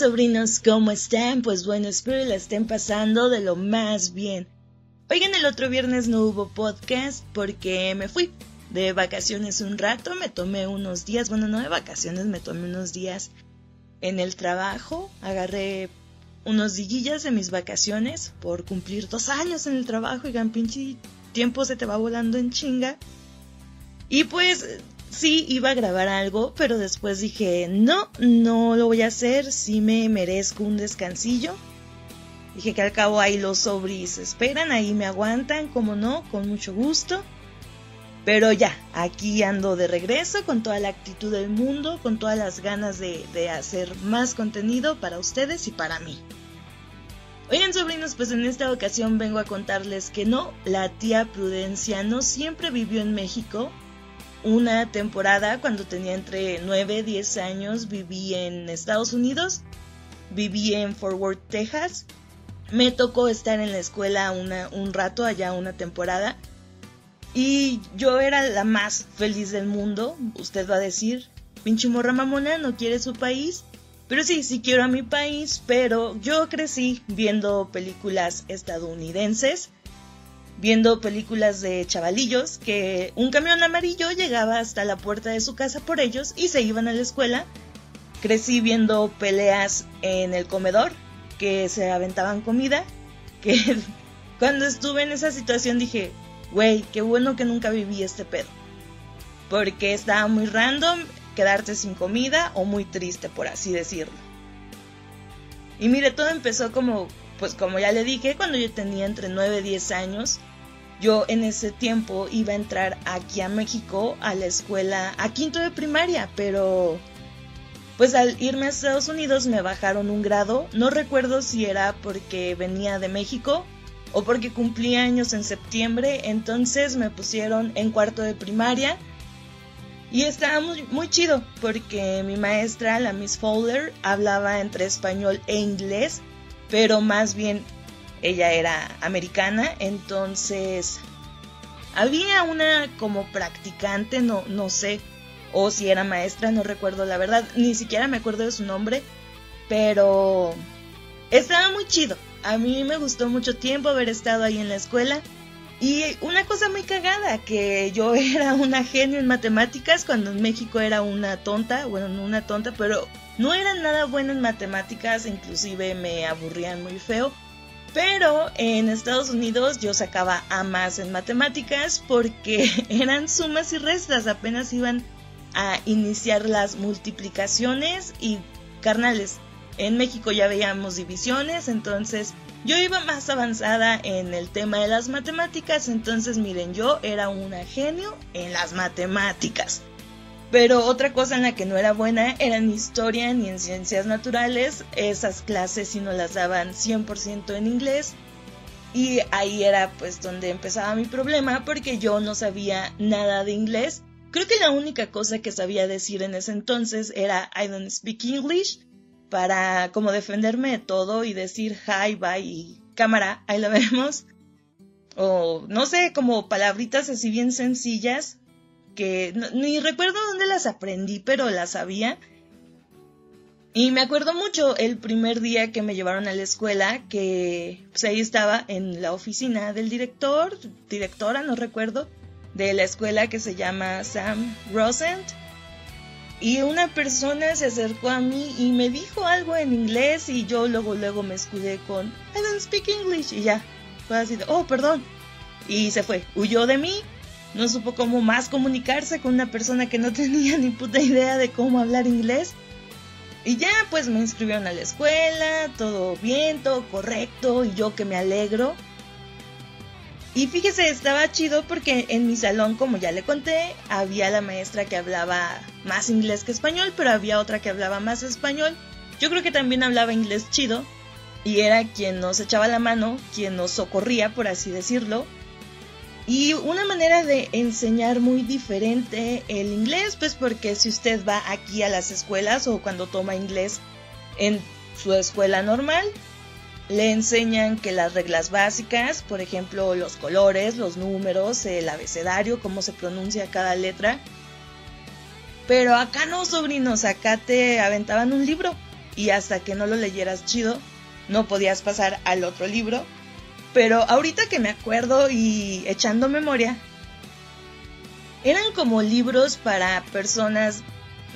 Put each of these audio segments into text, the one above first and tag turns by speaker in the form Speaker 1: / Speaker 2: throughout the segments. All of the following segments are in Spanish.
Speaker 1: sobrinos? ¿Cómo están? Pues bueno, espero la estén pasando de lo más bien. Oigan, el otro viernes no hubo podcast porque me fui de vacaciones un rato, me tomé unos días, bueno, no de vacaciones, me tomé unos días en el trabajo, agarré unos diguillas de mis vacaciones por cumplir dos años en el trabajo, y pinche tiempo se te va volando en chinga. Y pues sí iba a grabar algo, pero después dije, no, no lo voy a hacer, sí me merezco un descansillo. Dije que al cabo ahí los sobris esperan, ahí me aguantan, como no, con mucho gusto. Pero ya, aquí ando de regreso con toda la actitud del mundo, con todas las ganas de, de hacer más contenido para ustedes y para mí. Oigan sobrinos, pues en esta ocasión vengo a contarles que no, la tía Prudencia no siempre vivió en México, una temporada cuando tenía entre 9 y 10 años viví en Estados Unidos, viví en Fort Worth, Texas. Me tocó estar en la escuela una, un rato, allá una temporada. Y yo era la más feliz del mundo, usted va a decir, pinche morra mamona, no quiere su país. Pero sí, sí quiero a mi país, pero yo crecí viendo películas estadounidenses viendo películas de chavalillos que un camión amarillo llegaba hasta la puerta de su casa por ellos y se iban a la escuela. Crecí viendo peleas en el comedor que se aventaban comida, que cuando estuve en esa situación dije, güey, qué bueno que nunca viví este pedo. Porque estaba muy random quedarte sin comida o muy triste, por así decirlo. Y mire, todo empezó como, pues como ya le dije, cuando yo tenía entre 9 y 10 años, yo en ese tiempo iba a entrar aquí a México a la escuela, a quinto de primaria, pero pues al irme a Estados Unidos me bajaron un grado. No recuerdo si era porque venía de México o porque cumplía años en septiembre, entonces me pusieron en cuarto de primaria. Y estaba muy, muy chido porque mi maestra, la Miss Fowler, hablaba entre español e inglés, pero más bien ella era americana, entonces había una como practicante, no, no sé, o si era maestra, no recuerdo la verdad, ni siquiera me acuerdo de su nombre, pero estaba muy chido. A mí me gustó mucho tiempo haber estado ahí en la escuela. Y una cosa muy cagada, que yo era una genio en matemáticas cuando en México era una tonta, bueno, no una tonta, pero no era nada buena en matemáticas, inclusive me aburrían muy feo. Pero en Estados Unidos yo sacaba A más en matemáticas porque eran sumas y restas, apenas iban a iniciar las multiplicaciones y carnales. En México ya veíamos divisiones, entonces yo iba más avanzada en el tema de las matemáticas, entonces miren, yo era una genio en las matemáticas. Pero otra cosa en la que no era buena era en historia ni en ciencias naturales. Esas clases sí no las daban 100% en inglés. Y ahí era pues donde empezaba mi problema porque yo no sabía nada de inglés. Creo que la única cosa que sabía decir en ese entonces era I don't speak English para como defenderme de todo y decir hi, bye y cámara, ahí la vemos. O no sé, como palabritas así bien sencillas que ni recuerdo dónde las aprendí, pero las sabía. Y me acuerdo mucho el primer día que me llevaron a la escuela, que pues ahí estaba en la oficina del director, directora, no recuerdo, de la escuela que se llama Sam Rosent. Y una persona se acercó a mí y me dijo algo en inglés y yo luego luego me escudé con I don't speak English y ya. Fue así de, oh, perdón. Y se fue, huyó de mí no supo cómo más comunicarse con una persona que no tenía ni puta idea de cómo hablar inglés. Y ya pues me inscribieron a la escuela, todo bien, todo correcto, y yo que me alegro. Y fíjese, estaba chido porque en mi salón, como ya le conté, había la maestra que hablaba más inglés que español, pero había otra que hablaba más español. Yo creo que también hablaba inglés chido, y era quien nos echaba la mano, quien nos socorría, por así decirlo, y una manera de enseñar muy diferente el inglés, pues porque si usted va aquí a las escuelas o cuando toma inglés en su escuela normal, le enseñan que las reglas básicas, por ejemplo, los colores, los números, el abecedario, cómo se pronuncia cada letra, Pero acá no, sobrinos, acá te aventaban un libro y hasta que no lo leyeras chido, no podías pasar al otro libro. Pero ahorita que me acuerdo y echando memoria, eran como libros para personas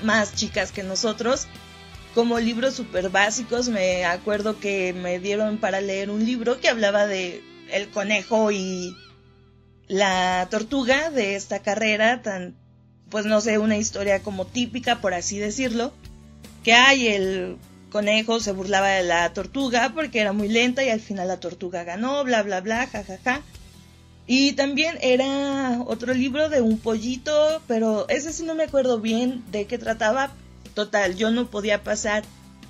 Speaker 1: más chicas que nosotros, como libros súper básicos. Me acuerdo que me dieron para leer un libro que hablaba de el conejo y la tortuga de esta carrera, tan, pues no sé, una historia como típica, por así decirlo, que hay el conejo se burlaba de la tortuga porque era muy lenta y al final la tortuga ganó, bla, bla, bla, jajaja. Ja, ja. Y también era otro libro de un pollito, pero ese sí no me acuerdo bien de qué trataba. Total, yo no podía pasar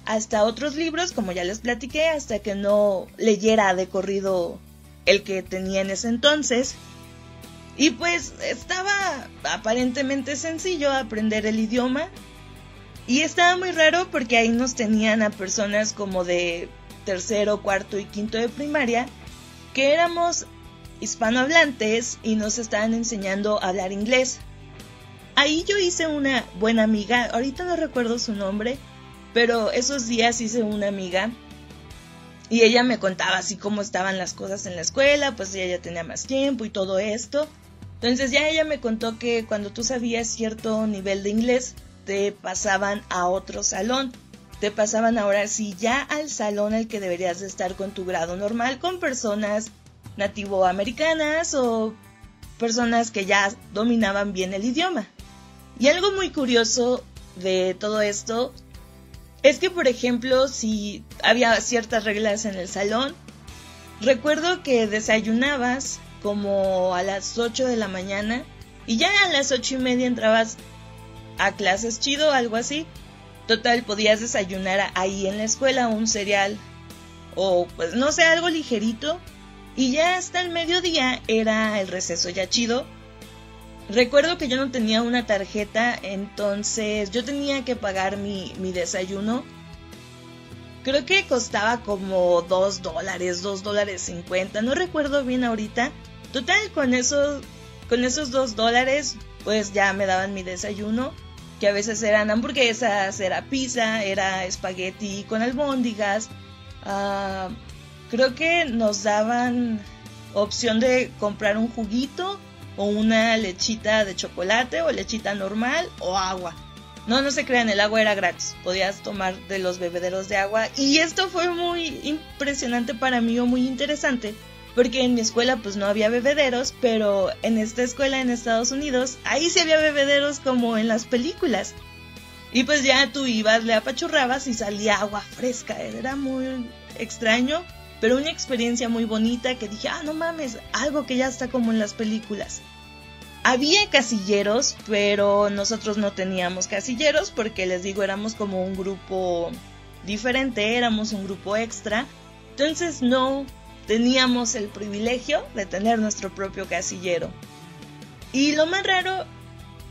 Speaker 1: hasta otros libros, como ya les platiqué, hasta que no leyera de corrido el que tenía en ese entonces. Y pues estaba aparentemente sencillo aprender el idioma. Y estaba muy raro porque ahí nos tenían a personas como de tercero, cuarto y quinto de primaria, que éramos hispanohablantes y nos estaban enseñando a hablar inglés. Ahí yo hice una buena amiga, ahorita no recuerdo su nombre, pero esos días hice una amiga y ella me contaba así cómo estaban las cosas en la escuela, pues ella ya tenía más tiempo y todo esto. Entonces ya ella me contó que cuando tú sabías cierto nivel de inglés, te pasaban a otro salón. Te pasaban ahora sí ya al salón al que deberías de estar con tu grado normal, con personas nativoamericanas o personas que ya dominaban bien el idioma. Y algo muy curioso de todo esto es que, por ejemplo, si había ciertas reglas en el salón, recuerdo que desayunabas como a las 8 de la mañana y ya a las ocho y media entrabas a clases chido, algo así. Total, podías desayunar ahí en la escuela un cereal o pues no sé, algo ligerito y ya hasta el mediodía era el receso ya chido. Recuerdo que yo no tenía una tarjeta, entonces yo tenía que pagar mi, mi desayuno. Creo que costaba como 2 dólares, 2 dólares 50, no recuerdo bien ahorita. Total, con esos, con esos 2 dólares, pues ya me daban mi desayuno, que a veces eran hamburguesas, era pizza, era espagueti con albóndigas, uh, creo que nos daban opción de comprar un juguito o una lechita de chocolate o lechita normal o agua. No, no se crean, el agua era gratis. Podías tomar de los bebederos de agua. Y esto fue muy impresionante para mí o muy interesante. Porque en mi escuela pues no había bebederos, pero en esta escuela en Estados Unidos, ahí sí había bebederos como en las películas. Y pues ya tú ibas, le apachurrabas y salía agua fresca. Era muy extraño, pero una experiencia muy bonita que dije, ah, no mames, algo que ya está como en las películas. Había casilleros, pero nosotros no teníamos casilleros porque les digo, éramos como un grupo diferente, éramos un grupo extra. Entonces no teníamos el privilegio de tener nuestro propio casillero. Y lo más raro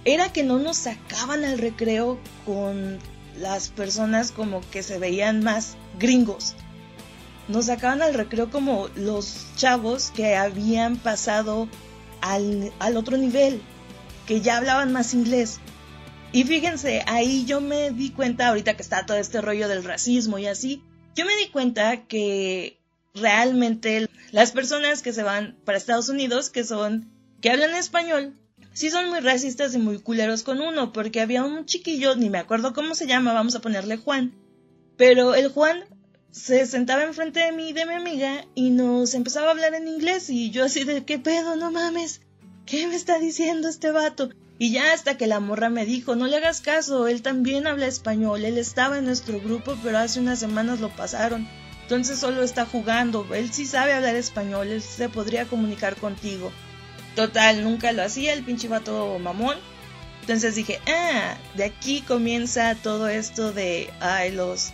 Speaker 1: era que no nos sacaban al recreo con las personas como que se veían más gringos nos sacaban al recreo como los chavos que habían pasado al, al, otro nivel, que ya hablaban más inglés. Y fíjense, ahí yo me di cuenta, ahorita que está todo este rollo del racismo y así, yo me di cuenta que realmente las personas que se van para Estados Unidos, que son, que hablan español, sí son muy racistas y muy culeros con uno, porque había un chiquillo, ni me acuerdo cómo se llama, vamos a ponerle Juan, pero el Juan se sentaba enfrente de mí y de mi amiga y nos empezaba a hablar en inglés y yo así de qué pedo, no mames, ¿qué me está diciendo este vato? Y ya hasta que la morra me dijo, no le hagas caso, él también habla español, él estaba en nuestro grupo pero hace unas semanas lo pasaron, entonces solo está jugando, él sí sabe hablar español, él se podría comunicar contigo. Total, nunca lo hacía el pinche vato mamón. Entonces dije, ah, de aquí comienza todo esto de, ay, los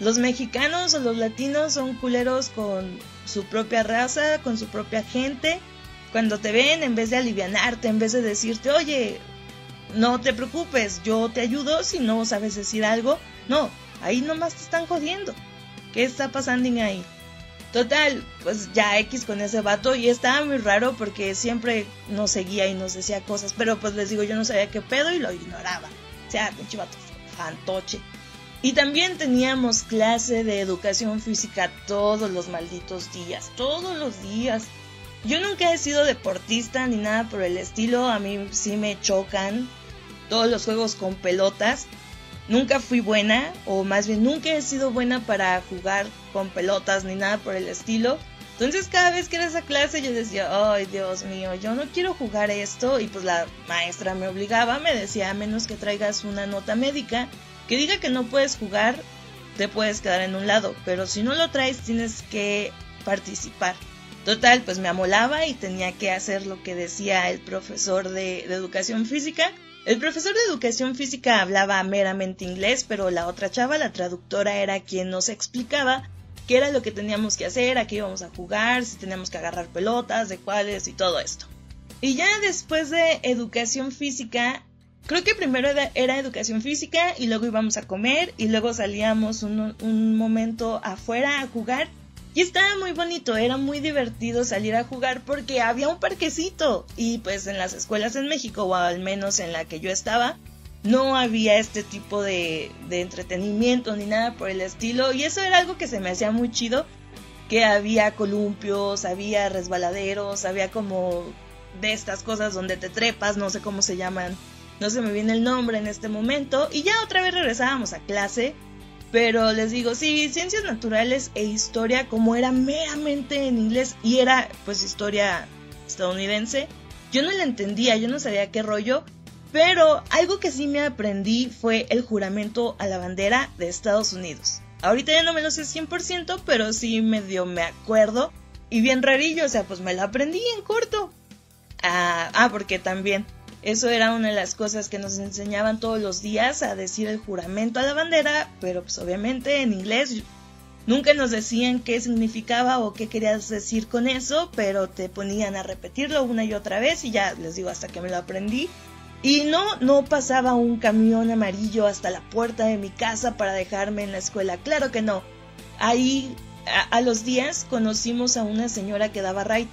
Speaker 1: los mexicanos o los latinos son culeros con su propia raza, con su propia gente. Cuando te ven, en vez de alivianarte, en vez de decirte, oye, no te preocupes, yo te ayudo si no sabes decir algo. No, ahí nomás te están jodiendo. ¿Qué está pasando ahí? Total, pues ya X con ese vato y estaba muy raro porque siempre nos seguía y nos decía cosas, pero pues les digo, yo no sabía qué pedo y lo ignoraba. O sea, pinche vato fantoche. Y también teníamos clase de educación física todos los malditos días, todos los días. Yo nunca he sido deportista ni nada por el estilo, a mí sí me chocan todos los juegos con pelotas. Nunca fui buena, o más bien nunca he sido buena para jugar con pelotas ni nada por el estilo. Entonces cada vez que era esa clase yo decía, ay Dios mío, yo no quiero jugar esto. Y pues la maestra me obligaba, me decía, a menos que traigas una nota médica que diga que no puedes jugar, te puedes quedar en un lado. Pero si no lo traes, tienes que participar. Total, pues me amolaba y tenía que hacer lo que decía el profesor de, educación física. El profesor de educación física hablaba meramente inglés, pero la otra chava, la traductora, era quien nos explicaba qué era lo que teníamos que hacer, a qué íbamos a jugar, si teníamos que agarrar pelotas, de cuáles y todo esto. Y ya después de educación física, creo que primero era educación física y luego íbamos a comer y luego salíamos un momento afuera a jugar. Y estaba muy bonito, era muy divertido salir a jugar porque había un parquecito y pues en las escuelas en México o al menos en la que yo estaba, no había este tipo de, entretenimiento ni nada por el estilo. Y eso era algo que se me hacía muy chido que había columpios, había resbaladeros, había como de estas cosas donde te trepas, no sé cómo se llaman, no se me viene el nombre en este momento. Y ya otra vez regresábamos a clase, pero les digo, sí, ciencias naturales e historia como era meramente en inglés y era pues historia estadounidense, yo no la entendía, yo no sabía qué rollo pero algo que sí me aprendí fue el juramento a la bandera de Estados Unidos. Ahorita ya no me lo sé 100%, pero sí medio me acuerdo. Y bien rarillo, o sea, pues me lo aprendí en corto. Ah, ah, porque también eso era una de las cosas que nos enseñaban todos los días a decir el juramento a la bandera, pero pues obviamente en inglés nunca nos decían qué significaba o qué querías decir con eso, pero te ponían a repetirlo una y otra vez y ya les digo hasta que me lo aprendí y no, no pasaba un camión amarillo hasta la puerta de mi casa para dejarme en la escuela. Claro que no. Ahí, a, los días, conocimos a una señora que daba right.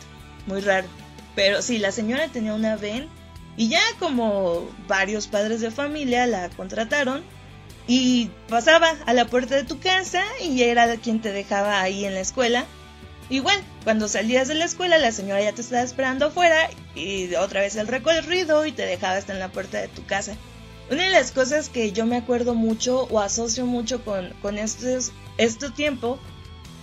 Speaker 1: Muy raro. Pero sí, la señora tenía una ven y ya como varios padres de familia la contrataron y pasaba a la puerta de tu casa y era quien te dejaba ahí en la escuela Igual, cuando salías de la escuela, la señora ya te estaba esperando afuera y otra vez el recorrido y te dejaba hasta en la puerta de tu casa. Una de las cosas que yo me acuerdo mucho o asocio mucho con, con estos, este tiempo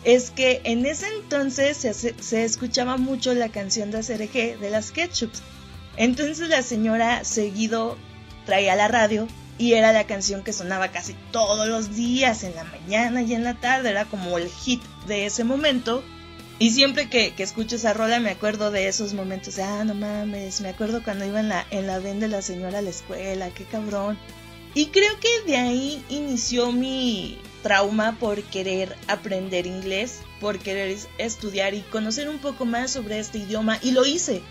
Speaker 1: es que en ese entonces se, escuchaba mucho la canción de ACRG de las Ketchups. Entonces la señora seguido traía la radio y era la canción que sonaba casi todos los días, en la mañana y en la tarde, era como el hit de ese momento. Y siempre que, que, escucho esa rola me acuerdo de esos momentos ah, no mames, me acuerdo cuando iba en la, en la de la señora a la escuela, qué cabrón. Y creo que de ahí inició mi trauma por querer aprender inglés, por querer estudiar y conocer un poco más sobre este idioma y lo hice.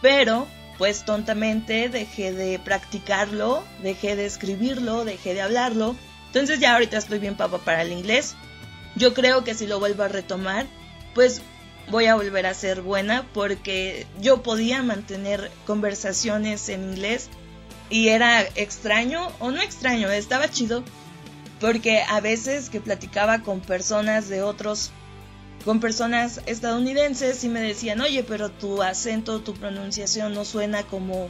Speaker 1: Pero, pues tontamente dejé de practicarlo, dejé de escribirlo, dejé de hablarlo. Entonces ya ahorita estoy bien papa para el inglés. Yo creo que si lo vuelvo a retomar, pues voy a volver a ser buena porque yo podía mantener conversaciones en inglés y era extraño o no extraño, estaba chido porque a veces que platicaba con personas de otros con personas estadounidenses y me decían, "Oye, pero tu acento, tu pronunciación no suena como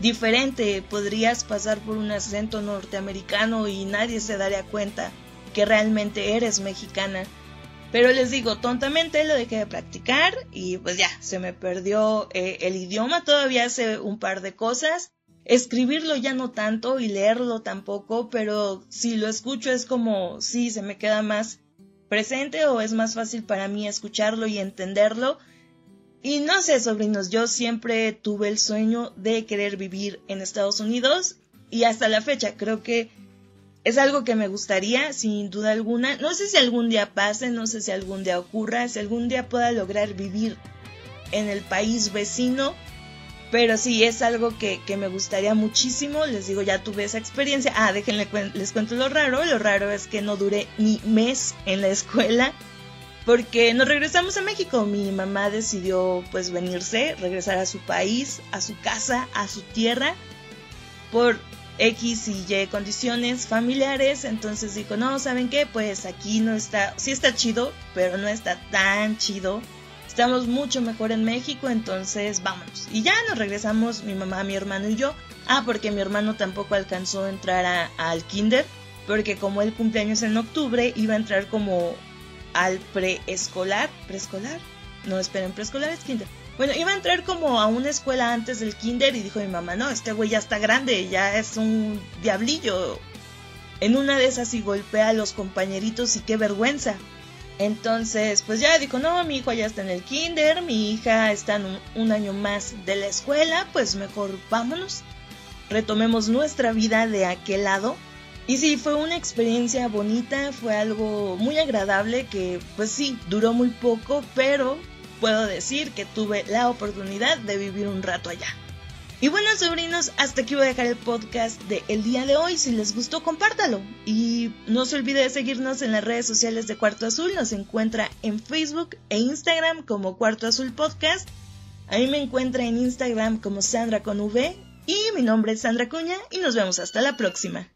Speaker 1: diferente, podrías pasar por un acento norteamericano y nadie se daría cuenta que realmente eres mexicana." Pero les digo, tontamente lo dejé de practicar y pues ya, se me perdió eh, el idioma, todavía hace un par de cosas. Escribirlo ya no tanto y leerlo tampoco, pero si lo escucho es como, sí, se me queda más presente o es más fácil para mí escucharlo y entenderlo. Y no sé, sobrinos, yo siempre tuve el sueño de querer vivir en Estados Unidos y hasta la fecha creo que es algo que me gustaría, sin duda alguna. No sé si algún día pase, no sé si algún día ocurra, si algún día pueda lograr vivir en el país vecino. Pero sí, es algo que, me gustaría muchísimo. Les digo, ya tuve esa experiencia. Ah, déjenle, les cuento lo raro. Lo raro es que no duré ni mes en la escuela. Porque nos regresamos a México. Mi mamá decidió pues venirse, regresar a su país, a su casa, a su tierra. Por X y Y condiciones familiares, entonces dijo, no, ¿saben qué? Pues aquí no está, sí está chido, pero no está tan chido. Estamos mucho mejor en México, entonces vámonos. Y ya nos regresamos mi mamá, mi hermano y yo. Ah, porque mi hermano tampoco alcanzó a entrar al kinder, porque como el cumpleaños en octubre, iba a entrar como al preescolar. ¿Preescolar? No, esperen, preescolar es kinder bueno, iba a entrar como a una escuela antes del kinder y dijo mi mamá, no, este güey ya está grande, ya es un diablillo. En una de esas y golpea a los compañeritos y qué vergüenza. Entonces, pues ya dijo, no, mi hijo ya está en el kinder, mi hija está en un, un año más de la escuela, pues mejor vámonos. Retomemos nuestra vida de aquel lado. Y sí, fue una experiencia bonita, fue algo muy agradable que, pues sí, duró muy poco, pero puedo decir que tuve la oportunidad de vivir un rato allá. Y bueno, sobrinos, hasta aquí voy a dejar el podcast de el día de hoy. Si les gustó, compártalo. Y no se olvide de seguirnos en las redes sociales de Cuarto Azul. Nos encuentra en Facebook e Instagram como Cuarto Azul Podcast. A mí me encuentra en Instagram como Sandra con V. Y mi nombre es Sandra Cuña y nos vemos hasta la próxima.